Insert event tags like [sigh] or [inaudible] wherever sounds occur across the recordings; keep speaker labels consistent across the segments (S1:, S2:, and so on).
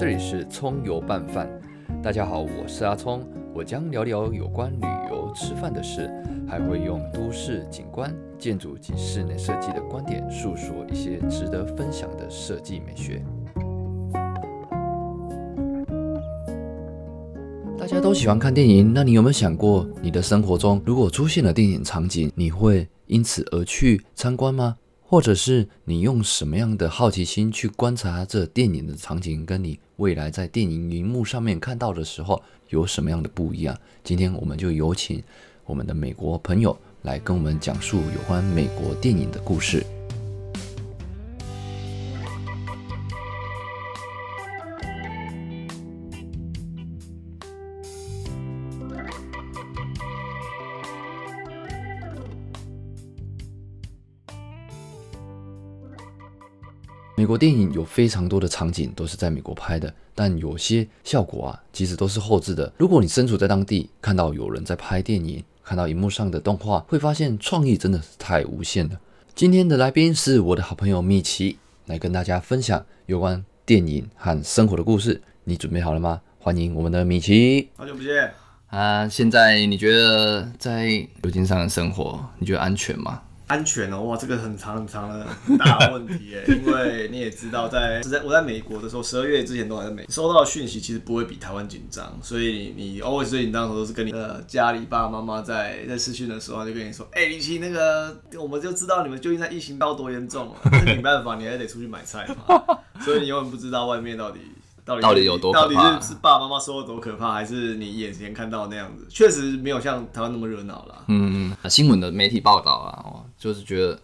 S1: 这里是葱油拌饭。大家好，我是阿葱，我将聊聊有关旅游、吃饭的事，还会用都市景观、建筑及室内设计的观点，述说一些值得分享的设计美学。大家都喜欢看电影，那你有没有想过，你的生活中如果出现了电影场景，你会因此而去参观吗？或者是你用什么样的好奇心去观察这电影的场景，跟你未来在电影荧幕上面看到的时候有什么样的不一样？今天我们就有请我们的美国朋友来跟我们讲述有关美国电影的故事。美国电影有非常多的场景都是在美国拍的，但有些效果啊，其实都是后置的。如果你身处在当地，看到有人在拍电影，看到荧幕上的动画，会发现创意真的是太无限了。今天的来宾是我的好朋友米奇，来跟大家分享有关电影和生活的故事。你准备好了吗？欢迎我们的米奇。
S2: 好久不见
S1: 啊！现在你觉得在旧金山的生活，你觉得安全吗？
S2: 安全哦，哇，这个很长很长的大问题耶，[laughs] 因为你也知道，在在我在美国的时候，十二月之前都还在美，收到的讯息其实不会比台湾紧张，所以你 always 最紧张的时候都是跟你的家里爸爸妈妈在在视讯的时候，就跟你说，哎，李奇，那个我们就知道你们究竟在疫情到多严重了，是没办法，你还得出去买菜嘛，所以你永远不知道外面到底。
S1: 到底有多
S2: 到底是是爸爸妈妈说的多可怕，还是你眼前看到那样子？确实没有像台湾那么热闹啦。
S1: 嗯，新闻的媒体报道啊，哦，就是觉得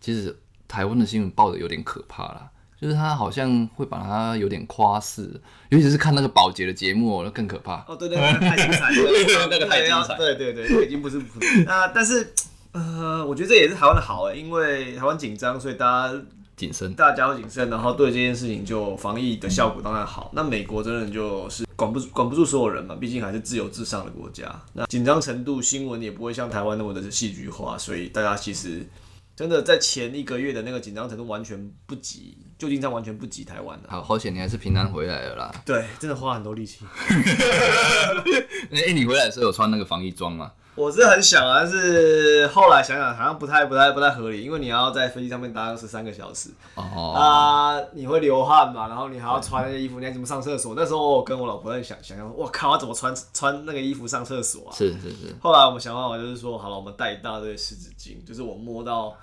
S1: 其实台湾的新闻报的有点可怕啦，就是他好像会把它有点夸饰，尤其是看那个保洁的节目，那更可怕。
S2: 哦，对对，太精彩了，那个太精彩。[laughs] 对对对，已经不是那，但是呃，我觉得这也是台湾的好哎，因为台湾紧张，所以大家。
S1: 谨慎，
S2: 大家都谨慎，然后对这件事情就防疫的效果当然好。那美国真的就是管不管不住所有人嘛，毕竟还是自由至上的国家。那紧张程度，新闻也不会像台湾那么的戏剧化，所以大家其实真的在前一个月的那个紧张程度完全不及旧金山，完全不及台湾的。
S1: 好，好险你还是平安回来了啦。
S2: 对，真的花很多力气。[laughs]
S1: 哎，你回来的时候有穿那个防疫装吗？
S2: 我是很想啊，但是后来想想好像不太、不太、不太合理，因为你要在飞机上面待十三个小时，啊，你会流汗嘛，然后你还要穿那些衣服，你还怎么上厕所？那时候我跟我老婆在想，想想，我靠，我怎么穿穿那个衣服上厕所啊？
S1: 是是是。
S2: 后来我们想办法，就是说，好了，我们带一大堆湿纸巾，就是我摸到。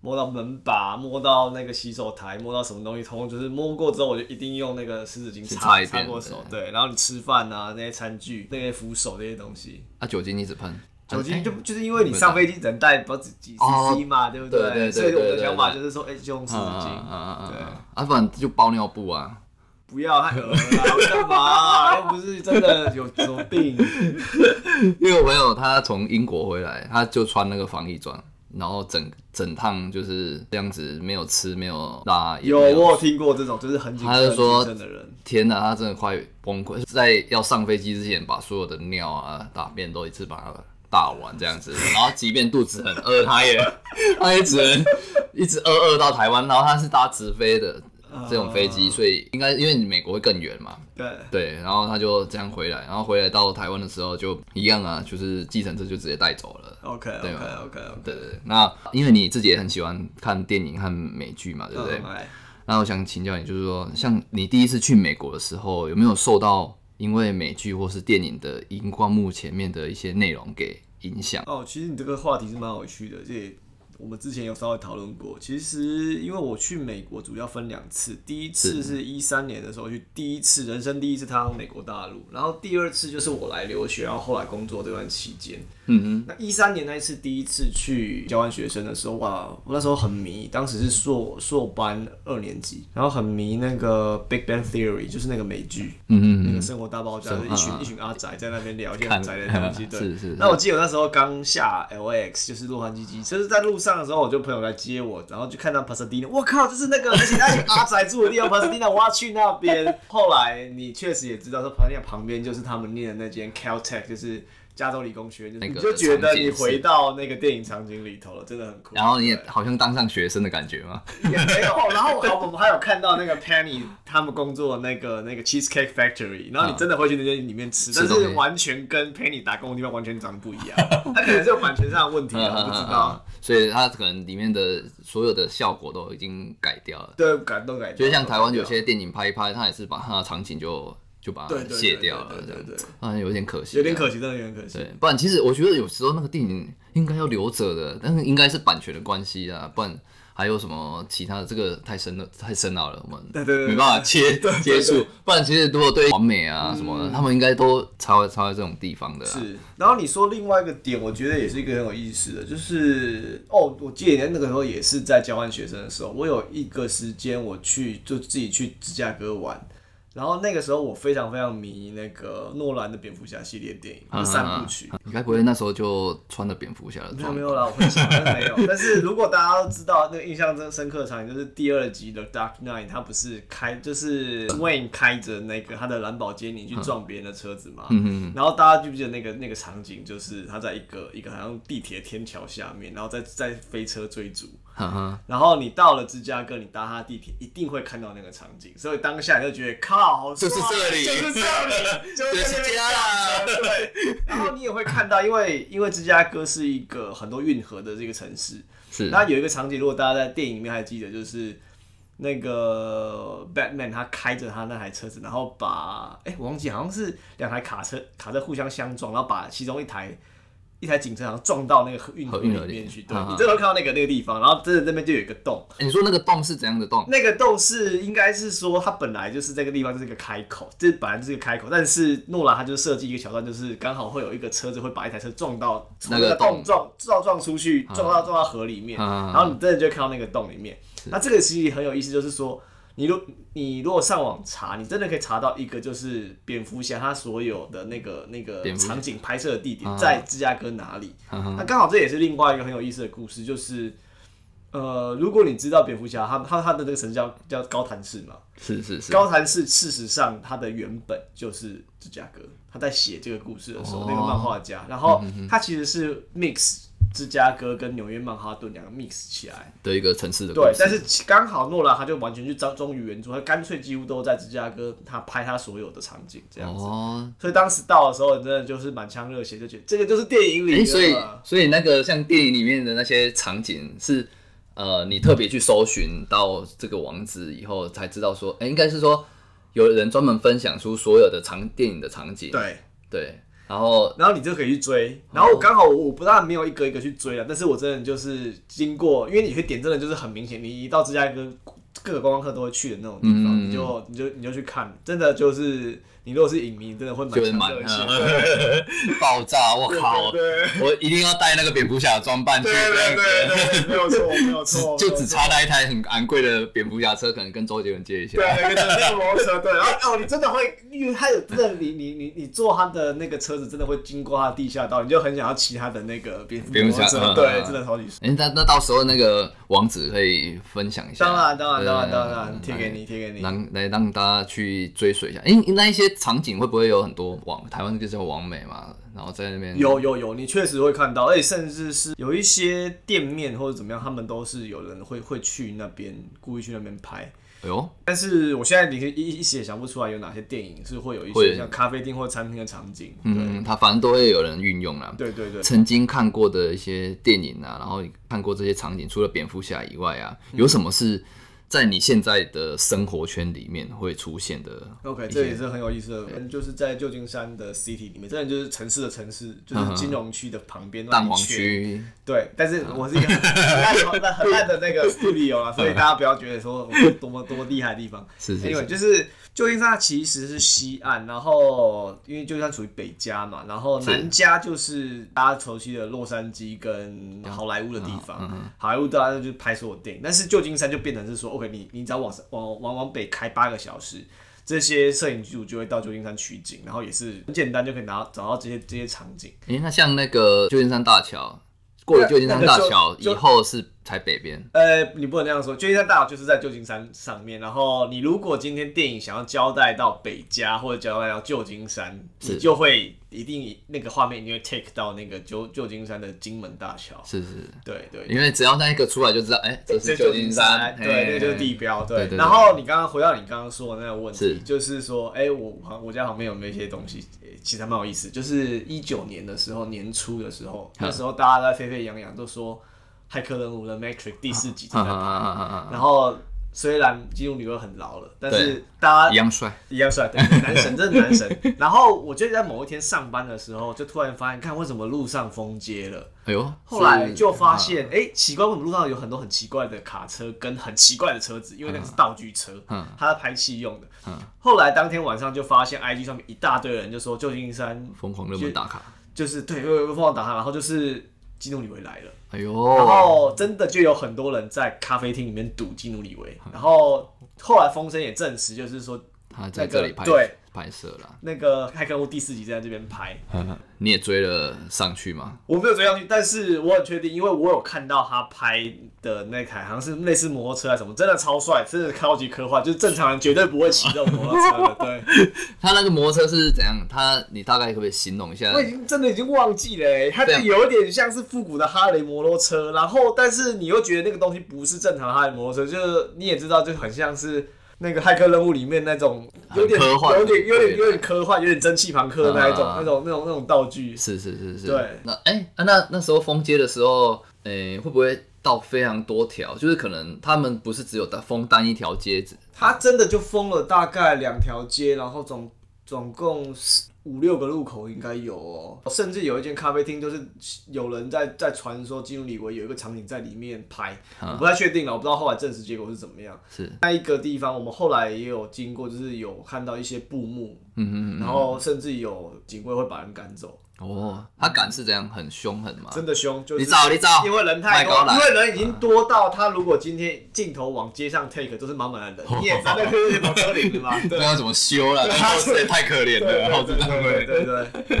S2: 摸到门把，摸到那个洗手台，摸到什么东西，通就是摸过之后，我就一定用那个湿纸巾擦擦过手。对，然后你吃饭啊，那些餐具、那些扶手那些东西。
S1: 啊，酒精你只喷？
S2: 酒精就就是因为你上飞机只能带不几几 cc 嘛，对不对？所以我的想法就是说，哎，就用湿纸巾。对，
S1: 啊，不然就包尿布啊。
S2: 不要太恶了，干嘛？[laughs] 又不是真的有什么病。[laughs]
S1: 因为我朋友他从英国回来，他就穿那个防疫装。然后整整趟就是这样子，没有吃，没有拉。
S2: 有我有听过这种，就是很紧张的人。
S1: 天哪，他真的快崩溃，在要上飞机之前，把所有的尿啊、大便都一次把它大完这样子。然后即便肚子很饿，他也 [laughs] 他也只能一直饿饿到台湾。然后他是搭直飞的。这种飞机，所以应该因为美国会更远嘛，
S2: 对
S1: 对，然后他就这样回来，然后回来到台湾的时候就一样啊，就是计程车就直接带走了。
S2: OK OK OK OK，
S1: 对对对。那因为你自己也很喜欢看电影和美剧嘛，对不对？那我想请教你，就是说，像你第一次去美国的时候，有没有受到因为美剧或是电影的荧光幕前面的一些内容给影响？
S2: 哦，其实你这个话题是蛮有趣的，这。我们之前有稍微讨论过，其实因为我去美国主要分两次，第一次是一三年的时候去，第一次人生第一次踏上美国大陆，然后第二次就是我来留学，然后后来工作这段期间。嗯哼，那一三年那一次第一次去交换学生的时候，哇，我那时候很迷，当时是硕硕班二年级，然后很迷那个 Big Bang Theory，就是那个美剧，嗯嗯，那个生活大爆炸，一群一群阿宅在那边聊一些宅的东西，[laughs] 对，
S1: 是是。
S2: 那我记得那时候刚下 LAX，就是洛杉矶机，就是在路上上的时候，我就朋友来接我，然后就看到 Pasadena，我靠，就是那个而且那阿宅住的地方 Pasadena，我要去那边。后来你确实也知道，说 Pasadena 旁边就是他们念的那间 Caltech，就是。加州理工学院，就就觉得你回到那个电影场景里头了，真的很酷。
S1: 然后你也好像当上学生的感觉吗？
S2: 也没有，然后好，[laughs] 我们还有看到那个 Penny 他们工作的那个那个 Cheesecake Factory，然后你真的会去那间里面吃，但是完全跟 Penny 打工的地方完全长得不一样，[laughs] 它可能是有版权上的问题啊，我不知道。
S1: 所以它可能里面的所有的效果都已经改掉了。
S2: 对，感动感，
S1: 就像台湾有些电影拍一拍，它也是把 [laughs] 它的场景就就把它卸掉了，这样
S2: 对对对对
S1: 啊，有点可惜，
S2: 有点可惜，真的有点可惜。
S1: 对，不然其实我觉得有时候那个电影应该要留着的，但是应该是版权的关系啊，不然还有什么其他的，这个太深了，太深奥了，我们
S2: 对对对
S1: 没办法接接触。不然其实如果对完美啊什么的，他们应该都超超在这种地方的、啊。
S2: 是，然后你说另外一个点，我觉得也是一个很有意思的，就是哦，我记得那个时候也是在交换学生的时候，我有一个时间我去就自己去芝加哥玩，然后那个时候我非常非常迷那个诺兰的蝙蝠侠系列电影，
S1: 嗯
S2: 三部曲。
S1: 你该不会那时候就穿了蝙蝠侠的装？
S2: 没有没有啦，我很想，没有。[laughs] 但是如果大家都知道那个印象真深刻的场景，就是第二集的 Dark Knight，他不是开就是 Wayne 开着那个他的兰博基尼去撞别人的车子嘛？
S1: 嗯
S2: 然后大家记不记得那个那个场景，就是他在一个一个好像地铁天桥下面，然后在在飞车追逐。
S1: 哈哈，
S2: 然后你到了芝加哥，你搭他的地铁一定会看到那个场景，所以当下你就觉得靠，好帅
S1: 就是这里
S2: 就是这里，就是在那边
S1: 就是家啦
S2: 下车对，[laughs] 然后你也会看到，因为因为芝加哥是一个很多运河的这个城市，
S1: 是。
S2: 那有一个场景，如果大家在电影里面还记得，就是那个 Batman 他开着他那台车子，然后把哎、我忘记好像是两台卡车卡车互相相撞，然后把其中一台一台警车好像撞到那个河运河
S1: 河运河里
S2: 里面去。对，你真的会看到那个那个地方，然后真的那边就有一个洞。
S1: 欸你说那个洞是怎样的洞？
S2: 那个洞是应该是说，它本来就是这个地方就是一个开口，这本来就是一个开口，但是诺兰他就设计一个桥段，就是刚好会有一个车子会把一台车撞到
S1: 那个
S2: 个洞
S1: 洞
S2: 撞撞撞出去，撞到撞到河里面，
S1: 嗯
S2: 然后你真的就看到那个洞里面。那这个其实很有意思，就是说。你如你如果上网查，你真的可以查到一个就是蝙蝠侠他所有的那个那个场景拍摄的地点
S1: 嗯
S2: 在芝加哥哪里？那刚好这也是另外一个很有意思的故事，就是呃，如果你知道蝙蝠侠，他他他的那个神叫叫高谭市嘛，
S1: 是是是，
S2: 高谭市事实上它的原本就是芝加哥，他在写这个故事的时候，
S1: 哦。
S2: 那个漫画家，然后他其实是 mix 芝加哥跟纽约曼哈顿两个 mix 起来，
S1: 的一个城市的
S2: 对，但是刚好诺兰他就完全去忠忠于原著，他干脆几乎都在芝加哥他拍他所有的场景这样子。
S1: 哦，
S2: 所以当时到的时候，真的就是满腔热血，就觉得这个就是电影里
S1: 面、
S2: 的。
S1: 所以所以那个像电影里面的那些场景是，呃，你特别去搜寻到这个网址以后才知道说，哎、应该是说有人专门分享出所有的场电影的场景，
S2: 对，
S1: 对，然后
S2: 然后你就可以去追，然后刚好我我不但没有一个一个去追了，但是我真的就是经过，因为你会点真的就是很明显，你一到芝加哥各个观光客都会去的那种地方，
S1: 嗯。
S2: 你就你就你就去看，真的就是你如果是影迷，真的会
S1: 就是满
S2: 蛮强热血，[laughs]
S1: 爆炸，我靠，我一定要带那个蝙蝠侠的装扮去，
S2: 对对对对，没有错没有错，[laughs]
S1: 就只差那一台很昂贵的蝙蝠侠车，可能跟周杰伦借一下。
S2: 对，那个那个摩托车，对，然后哦，你真的会，因为他有真的，你 [laughs] 你你你坐他的那个车子，真的会经过他的地下道，你就很想要骑他的那个蝙蝠
S1: 侠
S2: 车，
S1: 嗯
S2: 对，
S1: 嗯
S2: 真的超级爽。
S1: 哎、那那到时候那个网址可以分享一下。
S2: 当然当然当然
S1: 对
S2: 当然，贴给你贴给你。
S1: 让来让大家去追随一下。哎、那一些场景会不会有很多网台湾那个叫网美嘛？然后在那边
S2: 有有有，你确实会看到，而且甚至是有一些店面或者怎么样，他们都是有人会会去那边故意去那边拍。
S1: 哎呦，
S2: 但是我现在你一一时也想不出来有哪些电影是会有一些像咖啡厅或餐厅的场景。
S1: 嗯，它反正都会有人运用啦。
S2: 对对对对，
S1: 曾经看过的一些电影啊，然后看过这些场景，除了蝙蝠侠以外啊，有什么是在你现在的生活圈里面会出现的
S2: OK，这也是很有意思的，嗯就是在旧金山的 City 里面，真的就是城市的城市，就是金融区的旁边，
S1: 蛋黄
S2: 那一圈。
S1: 区？
S2: 对，但是我是一个很烂的、很烂的那个 studio 啊，所以大家不要觉得说我是多么多么厉害的地方。
S1: 是是
S2: Anyway，就是旧金山它其实是西岸，然后因为旧金山属于北加嘛，然后南加就是大家熟悉的洛杉矶跟好莱坞的地方。
S1: 嗯
S2: 好莱坞大家就是拍所有电影，但是旧金山就变成是说，OK，你你只要往往往往北开八个小时，这些摄影组就会到旧金山取景，然后也是很简单就可以拿找到这些这些场景。
S1: 哎、那像那个旧金山大桥，过了旧金山大桥以后是才北边。
S2: 呃，你不能那样说，旧金山大桥就是在旧金山上面。然后你如果今天电影想要交代到北加或者交代到旧金山，你就会一定那个画面你会 take 到那个旧旧金山的金门大桥。
S1: 是是，
S2: 对对，
S1: 因为只要那一个出来就知道，哎、这是旧金山，
S2: 对，那个就是地标。对，
S1: 对对对
S2: 然后你刚刚回到你刚刚说的那个问题
S1: 是，
S2: 就是说，哎，我旁我家旁边有没有一些东西，其实还蛮有意思。就是一九年的时候，年初的时候，那时候大家在沸沸扬扬都说《骇客任务》的 Matrix 第四集然后虽然基努里维很老了，但是大家
S1: 一样帅。
S2: 一样帅，对，男神，真的男神。[laughs] 然后我就在某一天上班的时候，就突然发现，看为什么路上封街了。
S1: 哎呦，
S2: 后来就发现，哎、奇怪，为什么路上有很多很奇怪的卡车跟很奇怪的车子？因为那个是道具车，
S1: 嗯
S2: 它是拍戏用的。后来当天晚上就发现，IG 上面一大堆人就说旧金山
S1: 疯狂热门打卡。
S2: 就是对，疯狂打卡，然后就是基努里维来了。
S1: 哎呦，
S2: 然后真的就有很多人在咖啡厅里面赌基努里维，然后后来风声也证实，就是说
S1: 他在这里拍
S2: 那个对
S1: 拍摄啦。
S2: 那个《骇客任务》第四集在这边拍，[laughs]
S1: 你也追了上去吗？
S2: 我没有追上去，但是我很确定，因为我有看到他拍的那台好像是类似摩托车还是什么，真的超帅，真的超级科幻，就是正常人绝对不会骑这种摩托车的。[laughs] 对，
S1: 他那个摩托车是怎样？他你大概可不可以形容一下
S2: 我？已经真的已经忘记了欸，它就有一点像是复古的哈雷摩托车，然后但是你又觉得那个东西不是正常的哈雷摩托车，就是你也知道，就很像是。那个骇客任务里面那种有点
S1: 科幻
S2: 有点有点有点科幻，有点蒸汽朋克的那一种、
S1: 啊
S2: 那种那种那种道具，
S1: 是是是是。
S2: 对。
S1: 那哎、啊那那时候封街的时候，哎、会不会到非常多条？就是可能他们不是只有封单一条街子，
S2: 他真的就封了大概两条街，然后总总共四五六个路口应该有哦，甚至有一间咖啡厅，就是有人在在传说基努里维有一个场景在里面拍，我不太确定了，我不知道后来证实结果是怎么样。
S1: 是
S2: 那一个地方，我们后来也有经过，就是有看到一些布幕，
S1: 嗯嗯嗯。
S2: 然后甚至有警卫会把人赶走，
S1: 哦，他敢是怎样？很凶狠吗？
S2: 真的凶，就是
S1: 你找你找
S2: 因为人太多
S1: 麦高，来
S2: 因为人已经多到他如果今天镜头往街上 take 都是满满的人，你也知道那个是某车龄的嘛，[laughs] 对
S1: 那要怎么修了？那后置也太可怜了。
S2: 对对对，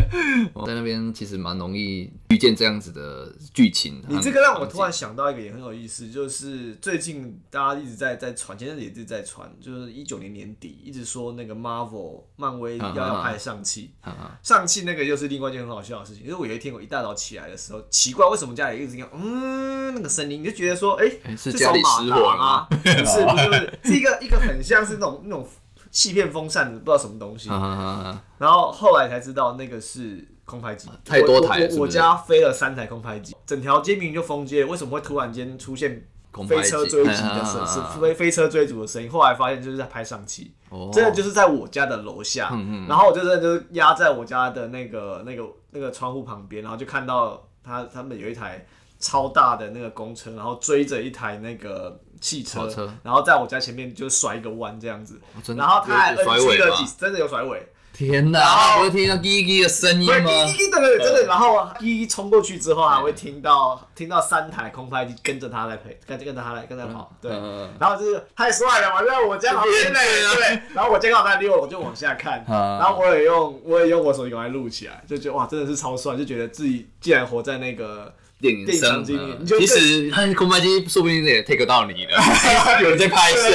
S2: [laughs]
S1: 在那边其实蛮容易遇见这样子的剧情。
S2: 你这个让我突然想到一个也很有意思，就是最近大家一直在在传，前阵子也一直在传，就是一九年年底一直说那个 Marvel 漫威要要拍上汽，
S1: 啊啊
S2: 上汽那个又是另外一件很好笑的事情。就是我有一天我一大早起来的时候，奇怪为什么家里一直听到嗯那个声音，你就觉得说，哎、
S1: 哎是
S2: 这
S1: 家里
S2: 首马达
S1: 失火了
S2: 吗？不是不是不是，[laughs] 是一个一个很像是那种那种气片风扇的，不知道什么东西。
S1: 啊啊啊啊！
S2: 然后后来才知道那个是空拍机，
S1: 太多台了
S2: 我家飞了三台空拍机，整条街明明就封街，为什么会突然间出现飞车追击的 [laughs] 声，是
S1: 啊啊
S2: 飞飞车追逐的声音？后来发现就是在拍上期，
S1: 哦，
S2: 真的就是在我家的楼下，
S1: 嗯
S2: 然后我就真的就是压在我家的那个那个那个窗户旁边，然后就看到他他们有一台超大的那个公车，然后追着一台那个汽车，
S1: 车。
S2: 然后在我家前面就甩一个弯这样子，
S1: 哦
S2: 然后他还
S1: 有有甩
S2: NG
S1: 尾
S2: 了几，真的有甩尾。
S1: 天哪，
S2: 然后
S1: 会听到滴滴的声音
S2: 会
S1: 吗？
S2: 滴滴对对对，真的。然后滴滴冲过去之后，还会听到听到三台空拍机跟着他来陪，跟跟着他来跟着跑，对。
S1: 嗯
S2: 然后就是太帅了嘛，就在我家旁边呢，[laughs] 对。然后我监考在溜，我就往下看，[laughs]
S1: 啊
S2: 然后我也用我也用我手机赶快录起来，就觉得哇，真的是超帅，就觉得自己既然活在那个
S1: 电影
S2: 电影
S1: 声
S2: 场景里
S1: 嗯
S2: 你就
S1: 其实他空拍机说不定也 take 到你了，[laughs] 有人在拍摄，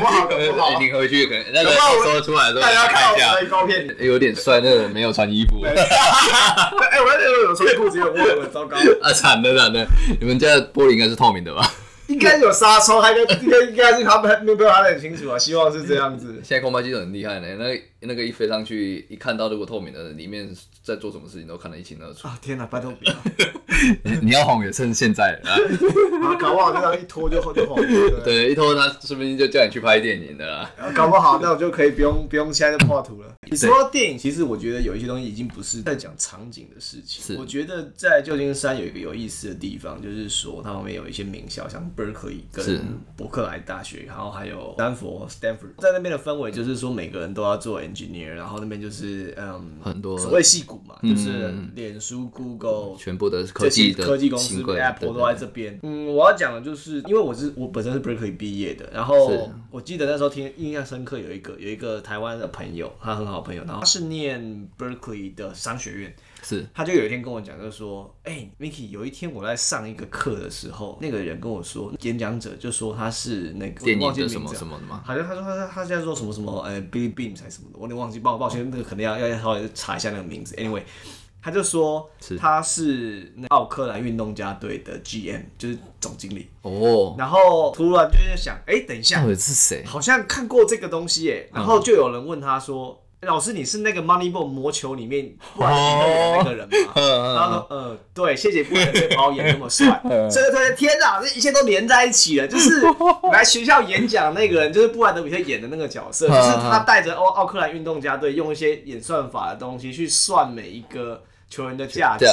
S2: 不好不好
S1: 你回去可能那个说出来的时候
S2: 大家看
S1: 看一下
S2: 我的，预告片，
S1: 有点帅，那个人没有穿衣服，
S2: 哎，我那有穿裤子，有忘了，糟糕。
S1: 啊惨了惨了，你们家的玻璃应该是透明的吧？
S2: 应该有纱窗，还应该应该是他们没有拍得很清楚啊，希望是这样子。
S1: 现在空拍机都很厉害呢，那个那个一飞上去，一看到如果透明的，里面在做什么事情都看得一清二楚。
S2: 啊天哪，拜托不要！[laughs]
S1: 你要红也趁现在啊！[laughs]
S2: 啊，搞不好就这样一拖就就红了。对，
S1: 一拖他说不定就叫你去拍电影的啦。
S2: 搞不好那我就可以不用不用现在就画图了。你说到电影，其实我觉得有一些东西已经不是在讲场景的事情。
S1: 是
S2: 我觉得在旧金山有一个有意思的地方，就是说它旁边有一些名校，像 Berkeley 跟伯克莱大学，然后还有丹佛 Stanford，在那边的氛围就是说每个人都要做 engineer，然后那边就是嗯
S1: 很多
S2: 所谓戏骨嘛，
S1: 嗯
S2: 就是脸书、Google。
S1: 全部的科技技的
S2: 科技公司 Apple 都在这边。嗯，我要讲的就是，因为我是我本身是 Berkeley 毕业的，然后我记得那时候听印象深刻，有一个有一个台湾的朋友，他很好朋友，然后他是念 Berkeley 的商学院，
S1: 是
S2: 他就有一天跟我讲，就是说，哎、m i k i 有一天我在上一个课的时候，那个人跟我说，演讲者就说他是那个
S1: 电
S2: 我忘记
S1: 影的什么什么的嘛？
S2: 好像他说他他现在说什么什么呃 Billy Beams 还是什么的，我有点忘记，抱抱歉，那个可能要要稍微查一下那个名字。Anyway，他就说他是那奥克兰运动家队的 GM，就是总经理。
S1: 哦，
S2: 然后突然就在想，哎、等一下
S1: 到，底是谁？
S2: 好像看过这个东西耶。然后就有人问他说。老师，你是那个 Moneyball 魔球里面布莱德比特演的那个人吗？他说：[laughs] “呃，对，谢谢布莱德可以把我演那么帅。[laughs] ”所以突然天哪，这一切都连在一起了。就是 [laughs] 来学校演讲那个人，就是布莱德比特演的那个角色，就是他带着奥奥克兰运动家队，用一些演算法的东西去算每一个球员的价值。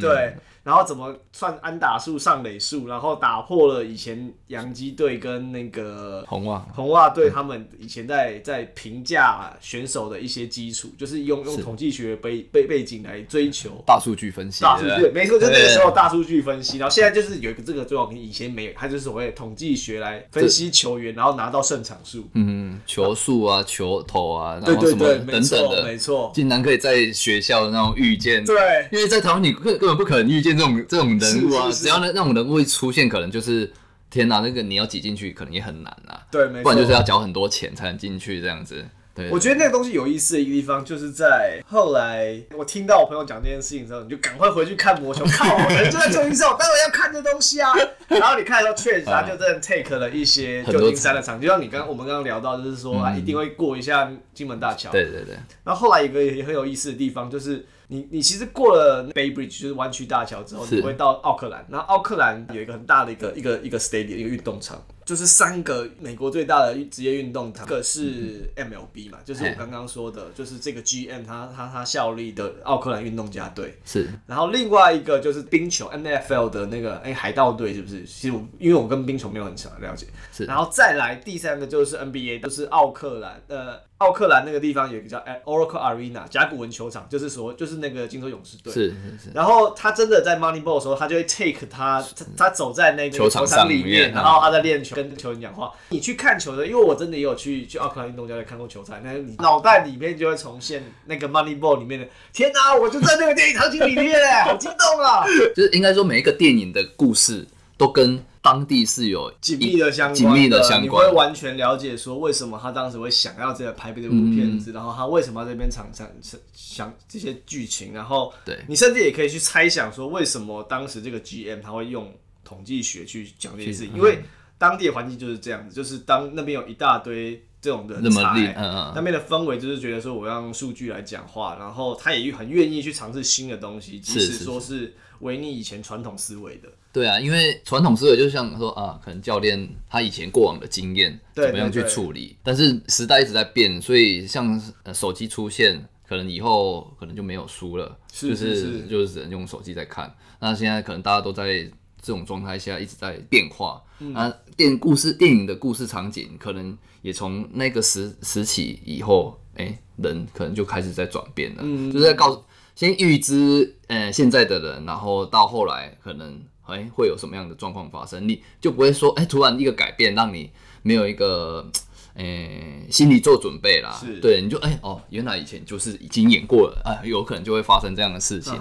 S2: 对，然后怎么算安打数、上垒数，然后打破了以前洋基队跟那个
S1: 红袜
S2: 红袜队他们以前在在评价选手的一些基础，就是用用统计学背背背景来追求
S1: 大数据分析，
S2: 大数据，没错，就是那个时候大数据分析，然后现在就是有一个这个最好，以前没有，它就是所谓统计学来分析球员，然后拿到胜场数。
S1: 嗯，球速啊，球头啊，然
S2: 对对对，
S1: 后什么等等的，
S2: 没错，
S1: 竟然可以在学校那种遇见。
S2: 对。
S1: 因为在台湾你根根本不可能遇见这种这种人物啊，只要那那种人物一出现，可能就是天哪，那个你要挤进去可能也很难啊，
S2: 对，没错，
S1: 不然就是要缴很多钱才能进去这样子。对，
S2: 我觉得那个东西有意思的一个地方，就是在后来我听到我朋友讲这件事情之后，你就赶快回去看魔球，靠，人就在旧金山，我当然要看这东西啊。然后你看的时候，确实他就真的 take 了一些旧金山的场，就像你刚我们刚刚聊到，就是说啊一定会过一下金门大桥。
S1: 对对对，
S2: 然后后来有一个也很有意思的地方，就是你你其实过了 Bay Bridge 就是湾区大桥之后，你会到奥克兰。然后奥克兰有一个很大的一个一个一个 stadium 一个运动场，就是三个美国最大的职业运动场，一个是 MLB 嘛，就是我刚刚说的，就是这个 GM 他他他效力的奥克兰运动家队。
S1: 是
S2: 然后另外一个就是冰球 NFL 的那个哎、海盗队是不是？其实我因为我跟冰球没有很强的了解。
S1: 是
S2: 然后再来第三个就是 NBA，就是奥克兰呃奥克兰那个地方有一个叫哎 Oracle Arena 甲骨文球场，就是说就是那个金州勇士队。
S1: 是是是，
S2: 然后他真的在 Moneyball 的时候，他就会 take 他他他走在那个
S1: 球场上
S2: 里
S1: 面
S2: 然后他在练球，跟球员讲话。你去看球的，因为我真的也有去去奥克兰运动家队看过球赛，那你脑袋里面就会重现那个 Moneyball 里面的，天哪，我就在那个电影场景里面哎，好激动啊！[laughs]
S1: 就是应该说每一个电影的故事都跟当地是有
S2: 紧密的相关，
S1: 紧密的相关
S2: 你
S1: 关
S2: 会完全了解说为什么他当时会想要这个拍这部片
S1: 嗯
S2: 子，然后他为什么要这边场场想这些剧情，然后
S1: 对
S2: 你甚至也可以去猜想说为什么当时这个 GM 他会用统计学去讲这些事情，
S1: 去
S2: 因为当地的环境就是这样子，就是当那边有一大堆这种人才。
S1: 嗯嗯，
S2: 那边的氛围就是觉得说我要用数据来讲话，然后他也很愿意去尝试新的东西，即使说是违逆以前传统思维的。
S1: 对啊，因为传统思维就像说啊，可能教练他以前过往的经验
S2: 对
S1: 怎么样去处理，但是时代一直在变，所以像呃手机出现，可能以后可能就没有书了，
S2: 是
S1: 就是
S2: 是
S1: 就是只能用手机在看。那现在可能大家都在这种状态下一直在变化，
S2: 嗯。
S1: 啊，电故事电影的故事场景可能也从那个时时期以后，哎、人可能就开始在转变了，
S2: 嗯。
S1: 就是在告诉先预知呃现在的人，然后到后来可能哎、会有什么样的状况发生，你就不会说哎、突然一个改变让你没有一个。诶、心里做准备啦。
S2: 是，
S1: 对，你就哎、哦，原来以前就是已经演过了啊，有可能就会发生这样的事情，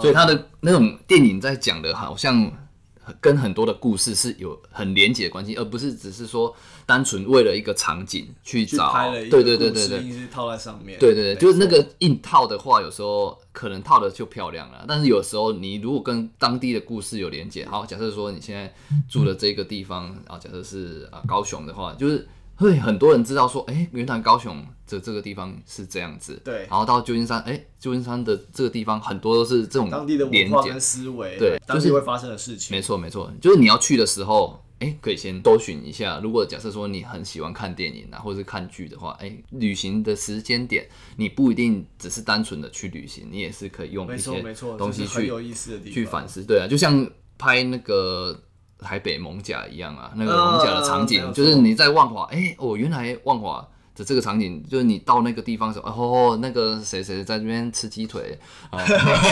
S1: 所以他的那种电影在讲的，好像跟很多的故事是有很连结的关系，而不是只是说单纯为了一个场景去
S2: 去
S1: 找。
S2: 拍了一
S1: 对对对对对。
S2: 硬是套在上面。
S1: 对对对，就是那个硬套的话，有时候可能套的就漂亮了，但是有时候你如果跟当地的故事有连结，好，假设说你现在住的这个地方，啊，假设是啊高雄的话，就是会很多人知道说，哎、原来高雄的这个地方是这样子，
S2: 对
S1: 然后到旧金山，哎、旧金山的这个地方很多都是这种
S2: 当地的文化跟，思维，
S1: 对就是
S2: 当地会发生的事情。
S1: 没错没错，就是你要去的时候，哎、可以先搜寻一下。如果假设说你很喜欢看电影啊，或者是看剧的话，哎、旅行的时间点，你不一定只是单纯的去旅行，你也是可以用一些东西去
S2: 有意思的地方。
S1: 去反思。对啊，就像拍那个。台北蒙甲一样啊，那个
S2: 嗯
S1: 蒙甲的场景，就是你在万华，哎、哦，原来万华的这个场景，就是你到那个地方的时候，哦，那个谁谁在这边吃鸡腿，啊，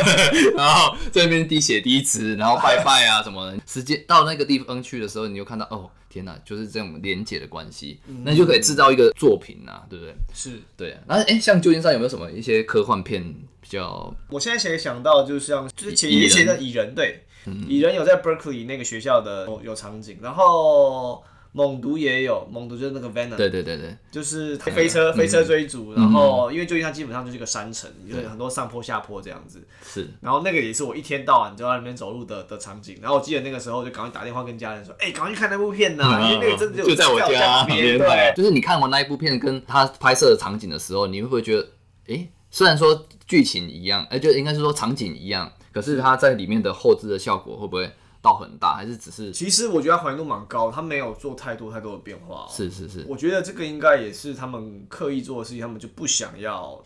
S1: [laughs] 然后这边滴血滴子，然后拜拜啊什么的。时间到那个地方去的时候，你就看到哦，天哪，就是这种连结的关系，那你就可以制造一个作品啊，对不对？
S2: 是
S1: 对。然后哎，像旧金山有没有什么一些科幻片比较？
S2: 我现在才想到，就像就是前以前的蚁人，对，蚁人有在 Berkeley 那个学校的有有场景，然后。猛毒也有，猛毒就是那个 Venom，
S1: 对对对对，
S2: 就是飞车飞车追逐，然后因为旧金山基本上就是一个山城，就是很多上坡下坡这样子。
S1: 是，
S2: 然后那个也是我一天到晚就在那边走路的的场景。然后我记得那个时候就赶快打电话跟家人说，哎，赶快去看那部片呐，因为那个真的
S1: 就在我
S2: 家旁
S1: 边。对，就是你看完那一部片跟他拍摄的场景的时候，你会不会觉得，哎，虽然说剧情一样，哎，就应该是说场景一样，可是它在里面的后置的效果会不会？到很大还是只是？
S2: 其实我觉得还原度蛮高，它没有做太多太多的变化。
S1: 是是是，
S2: 我觉得这个应该也是他们刻意做的事情，他们就不想要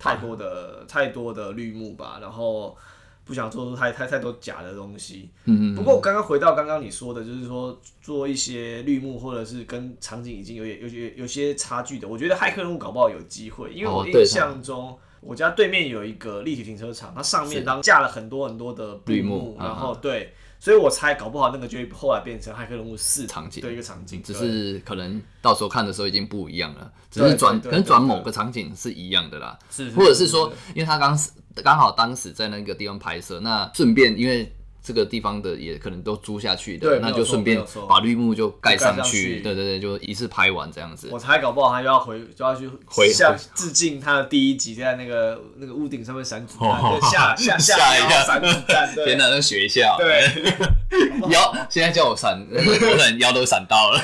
S2: 太多的太多的绿幕吧，然后不想做出太太太多假的东西。嗯嗯。不过刚刚回到刚刚你说的，就是说做一些绿幕或者是跟场景已经有点有些有些差距的，我觉得骇客任务搞不好有机会，因为我印象中我家对面有一个立体停车场，它上面当架了很多很多的绿幕，然后对。所以我猜，搞不好那个就会后来变成《骇客任务四》
S1: 场景。
S2: 的一个场景，
S1: 只是可能到时候看的时候已经不一样了，只是转可能转某个场景是一样的啦，或者是说，因为他刚刚好当时在那个地方拍摄，那顺便因为。这个地方的也可能都租下去的，那就顺便把绿幕就盖上去。对对对，就一次拍完这样子。
S2: 我才搞不好他就要回，就要去回向致敬他的第一集，在那个那个屋顶上面闪子弹，下下下一下闪子弹。[laughs]
S1: 天哪，那学校
S2: 对 [laughs] [laughs]
S1: 腰现在叫我闪，[laughs] 我可能腰都闪到了。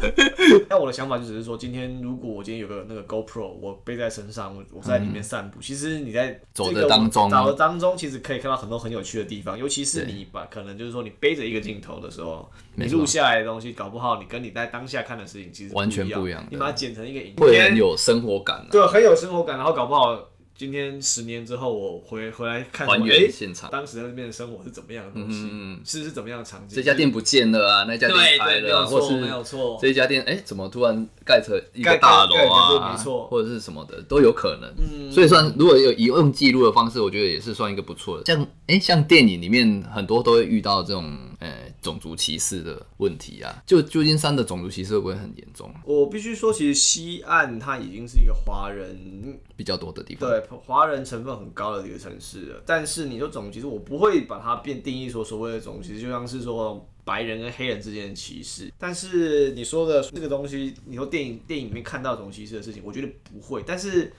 S1: [laughs]
S2: 那我的想法就只是说，今天如果我今天有个那个 GoPro，我背在身上，我我在里面散步，其实你在
S1: 走的当中，
S2: 走的当中，其实可以看到很多很有趣的地方，尤其是你。把可能就是说，你背着一个镜头的时候，你录下来的东西，搞不好你跟你在当下看的事情其实
S1: 完全不一样。
S2: 你把它剪成一个影
S1: 片，很有生活感。
S2: 对，很有生活感。然后搞不好今天十年之后，我回回来看，
S1: 还原现场，
S2: 当时在那边的生活是怎么样的东西？是是怎么样的场景？
S1: 这家店不见了啊，那家店开了，或是
S2: 没有错，
S1: 这家店哎，怎么突然盖成一个大楼
S2: 啊？没错，
S1: 或者是什么的都有可能。嗯，所以算如果有以用记录的方式，我觉得也是算一个不错的。像哎，像电影里面很多都会遇到这种。呃，种族歧视的问题啊，就旧金山的种族歧视会不会很严重？
S2: 我必须说，其实西岸它已经是一个华人
S1: 比较多的地方，
S2: 对，华人成分很高的一个城市了。但是你说种族歧视，我不会把它变定义说所谓的种族歧视，就像是说白人跟黑人之间的歧视。但是你说的这个东西，你说电影电影里面看到种族歧视的事情，我觉得不会。但是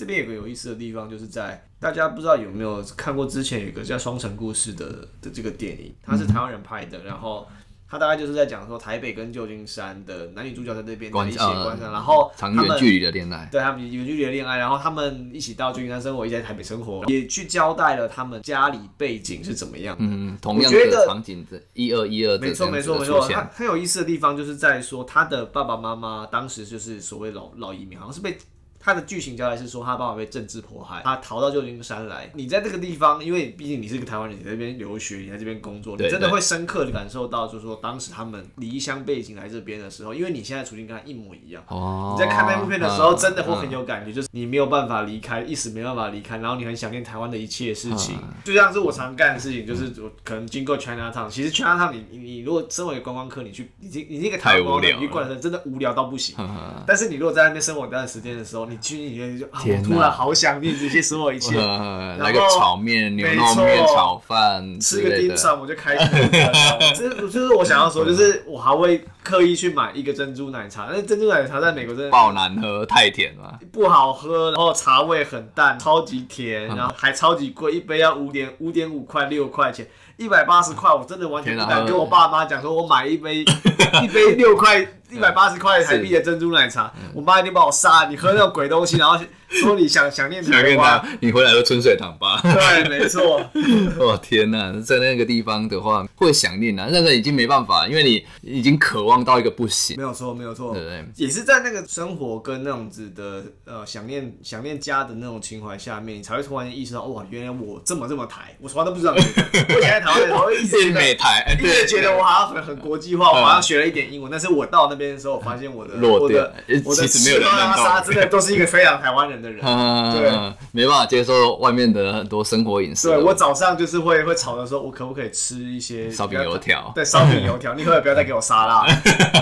S2: 这边有个有意思的地方，就是在大家不知道有没有看过之前有个叫《双城故事》的的这个电影，它是台湾人拍的，然后它大概就是在讲说台北跟旧金山的男女主角在那边的一些关系，然后
S1: 长远距离的恋爱，
S2: 对他们远距离的恋爱，然后他们一起到旧金山生活，一起在台北生活，也去交代了他们家里背景是怎么样的。
S1: 嗯，同样的场景，的一二一二，
S2: 没错没错没错。它很有意思的地方就是在说他的爸爸妈妈当时就是所谓老老移民，好像是被。他的剧情交代是说，他爸爸被政治迫害，他逃到旧金山来。你在这个地方，因为毕竟你是个台湾人，你在这边留学，你在这边工作，你真的会深刻的感受到，就是说当时他们离乡背景来这边的时候，因为你现在处境跟他一模一样。哦。你在看那部片的时候，真的会很有感觉，就是你没有办法离开，一时没办法离开，然后你很想念台湾的一切事情。就像是我常干的事情，就是我可能经过 China Town，其实 China Town，你你如果身为观光客，你去，你你那个台湾旅馆的真的无聊到不行。但是你如果在那边生活一段时间的时候，你去里面就。我突然好想念这些所有一切，[laughs]
S1: 来个炒面、牛肉面、炒饭，
S2: 吃个冰上我就开心。这就是我 [laughs] 想要说，就是我还会刻意去买一个珍珠奶茶，那珍珠奶茶在美国真的
S1: 爆难喝，太甜了，
S2: 不好喝，然后茶味很淡，超级甜，然后还超级贵，一杯要五点五点五块六块钱。一百八十块，我真的完全不敢跟我爸妈讲，说我买一杯一杯六块一百八十块台币的珍珠奶茶，我妈一定把我杀。你喝那种鬼东西，然后说你想想念
S1: 想念
S2: 台湾
S1: 他，，你回来就春水堂吧。
S2: 对，没错，[laughs]
S1: 哦天呐，在那个地方的话会想念啊，但是已经没办法，因为你已经渴望到一个不行
S2: 没。有错，没有错
S1: 对，不对？
S2: 也是在那个生活跟那种子的呃想念想念家的那种情怀下面，你才会突然间意识到，哇，原来我这么这么台，我从来都不知道这个。我以前在台湾的时候，一直
S1: 美台，哎
S2: 一直觉得我好像很很国际化，我 [laughs]
S1: 嗯
S2: 好像学了一点英文，但是我到那边的时候，我发现我的
S1: 落掉
S2: 我的我的
S1: 其实没有
S2: 真的都是一个非常台湾人的人。
S1: 对，没办法接受外面的很多生活饮食。
S2: 对我早上就是会会吵着说，我可不可以吃一些 [laughs]
S1: 烧饼油条 [laughs]
S2: 对，烧饼油条，你可不可以不要再给我沙拉？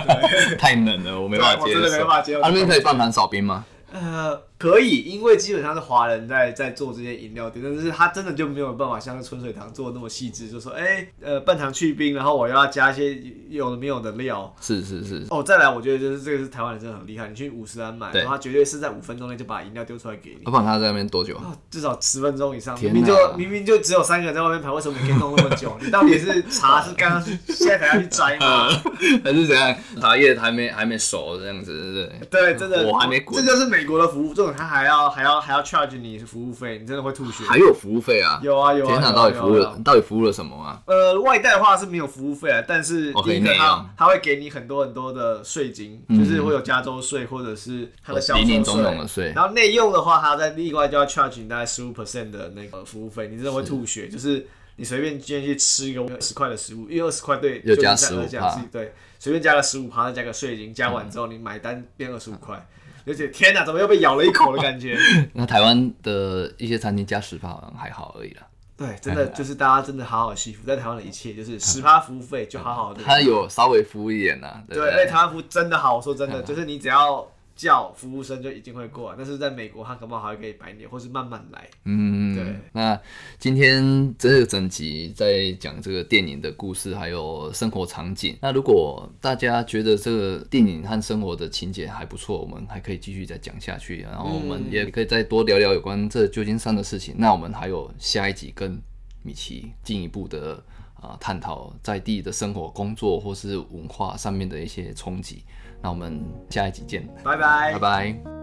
S2: [laughs]
S1: 太冷了，我没办法接受。
S2: 真的没办法接受
S1: 啊那边可以放盘少冰吗？
S2: 呃，可以，因为基本上是华人在在做这些饮料店，但是他真的就没有办法像春水堂做的那么细致，就说，哎、呃，半糖去冰，然后我又要加一些有的没有的料。
S1: 是是是，
S2: 哦，再来，我觉得就是这个是台湾人真的很厉害，你去五十安买，
S1: 对
S2: 然后他绝对是在五分钟内就把饮料丢出来给你。
S1: 我不然他在那边多久？
S2: 哦至少十分钟以上，
S1: 天
S2: 明明就明明就只有三个人在外面排，为什么你可以弄那么久？[laughs] 你到底是茶是刚刚现在才要去摘吗？[laughs]
S1: 还是怎样？茶叶还没还没熟这样子，对不对？
S2: 对，真的，
S1: 我还没滚
S2: 这就是美国的服务，他还要还要还要 charge 你服务费，你真的会吐血。
S1: 还有服务费啊？
S2: 有啊有啊，
S1: 天到底服务了到底服务了什么啊？
S2: 呃，外带的话是没有服务费啊，但是
S1: 哦
S2: 第一个他他会给你很多很多的税金，
S1: 嗯
S2: 就是会有加州税或者是它的销售
S1: 零零总总
S2: 税
S1: 的。税。
S2: 然后内用的话，他在另外就要 charge 你大概十五 percent 的那个服务费，你真的会吐血。就是你随便今天去吃一个十块的食物，因为二十块对，
S1: 又加
S2: 就是在
S1: 15%
S2: 加自己对，随便加个十五趴，再加个税金，加完之后你买单变二十五块，而且天哪，怎么又被咬了一口的感觉？[laughs]
S1: 那台湾的一些餐厅加十趴好像还好而已啦。
S2: 对，真的就是大家真的好好惜福，在台湾的一切就是 [laughs] 十趴服务费就好好的。
S1: 他有稍微服务一点呐，对，
S2: 而且台湾服务真的好，我说真的，[laughs] 就是你只要叫服务生就一定会过来，但是在美国他可能还会给你白年，或是慢慢来。
S1: 嗯，
S2: 对。
S1: 那今天这个整集在讲这个电影的故事，还有生活场景。那如果大家觉得这个电影和生活的情节还不错，我们还可以继续再讲下去。然后我们也可以再多聊聊有关这旧金山的事情。那我们还有下一集跟米奇进一步的啊、探讨在地的生活、工作或是文化上面的一些冲击。那我们下一集见，
S2: 拜拜。
S1: 拜拜